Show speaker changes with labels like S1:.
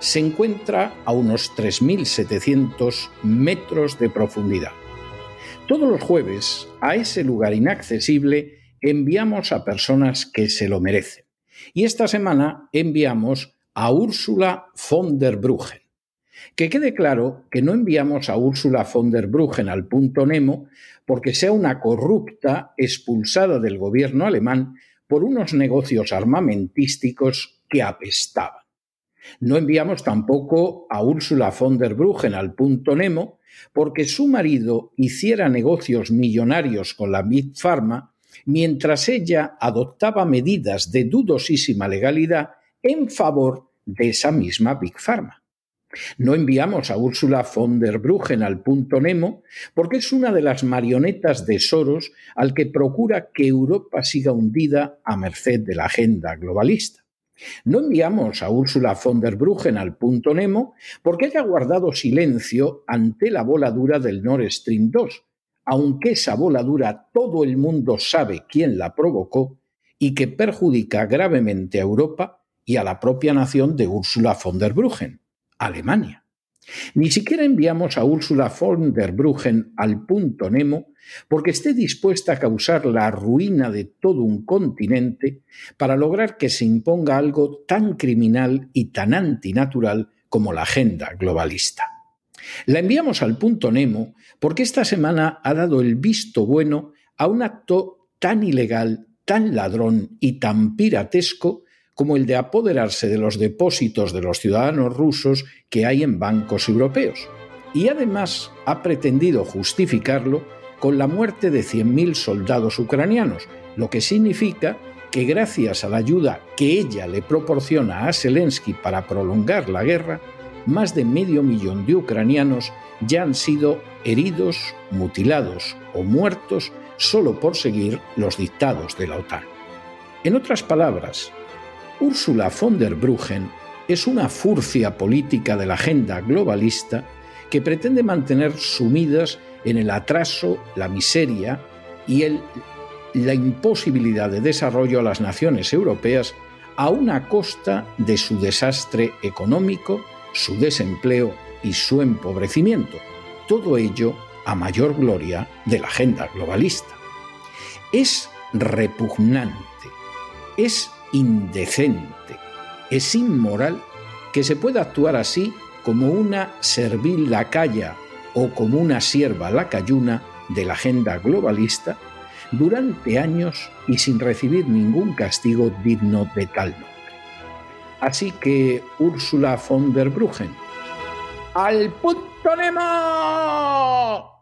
S1: se encuentra a unos 3.700 metros de profundidad. Todos los jueves, a ese lugar inaccesible, enviamos a personas que se lo merecen. Y esta semana enviamos a Úrsula von der Bruggen. Que quede claro que no enviamos a Úrsula von der Bruggen al punto Nemo porque sea una corrupta expulsada del gobierno alemán por unos negocios armamentísticos que apestaban. No enviamos tampoco a Úrsula von der Bruggen al punto Nemo porque su marido hiciera negocios millonarios con la Big Pharma mientras ella adoptaba medidas de dudosísima legalidad en favor de esa misma Big Pharma. No enviamos a Úrsula von der Bruggen al punto Nemo porque es una de las marionetas de Soros al que procura que Europa siga hundida a merced de la agenda globalista. No enviamos a Úrsula von der Bruggen al punto Nemo porque haya guardado silencio ante la voladura del Nord Stream 2, aunque esa voladura todo el mundo sabe quién la provocó y que perjudica gravemente a Europa y a la propia nación de Úrsula von der Bruggen, Alemania. Ni siquiera enviamos a Úrsula von der Bruggen al punto Nemo porque esté dispuesta a causar la ruina de todo un continente para lograr que se imponga algo tan criminal y tan antinatural como la agenda globalista. La enviamos al punto Nemo porque esta semana ha dado el visto bueno a un acto tan ilegal, tan ladrón y tan piratesco como el de apoderarse de los depósitos de los ciudadanos rusos que hay en bancos europeos. Y además ha pretendido justificarlo con la muerte de 100.000 soldados ucranianos, lo que significa que gracias a la ayuda que ella le proporciona a Zelensky para prolongar la guerra, más de medio millón de ucranianos ya han sido heridos, mutilados o muertos solo por seguir los dictados de la OTAN. En otras palabras, Úrsula von der Bruggen es una furcia política de la agenda globalista que pretende mantener sumidas en el atraso, la miseria y la imposibilidad de desarrollo a las naciones europeas a una costa de su desastre económico, su desempleo y su empobrecimiento. Todo ello a mayor gloria de la agenda globalista. Es repugnante, es indecente, es inmoral que se pueda actuar así como una servil lacaya o como una sierva lacayuna de la agenda globalista durante años y sin recibir ningún castigo digno de tal nombre. Así que Úrsula von der Bruggen, ¡al punto Nemo!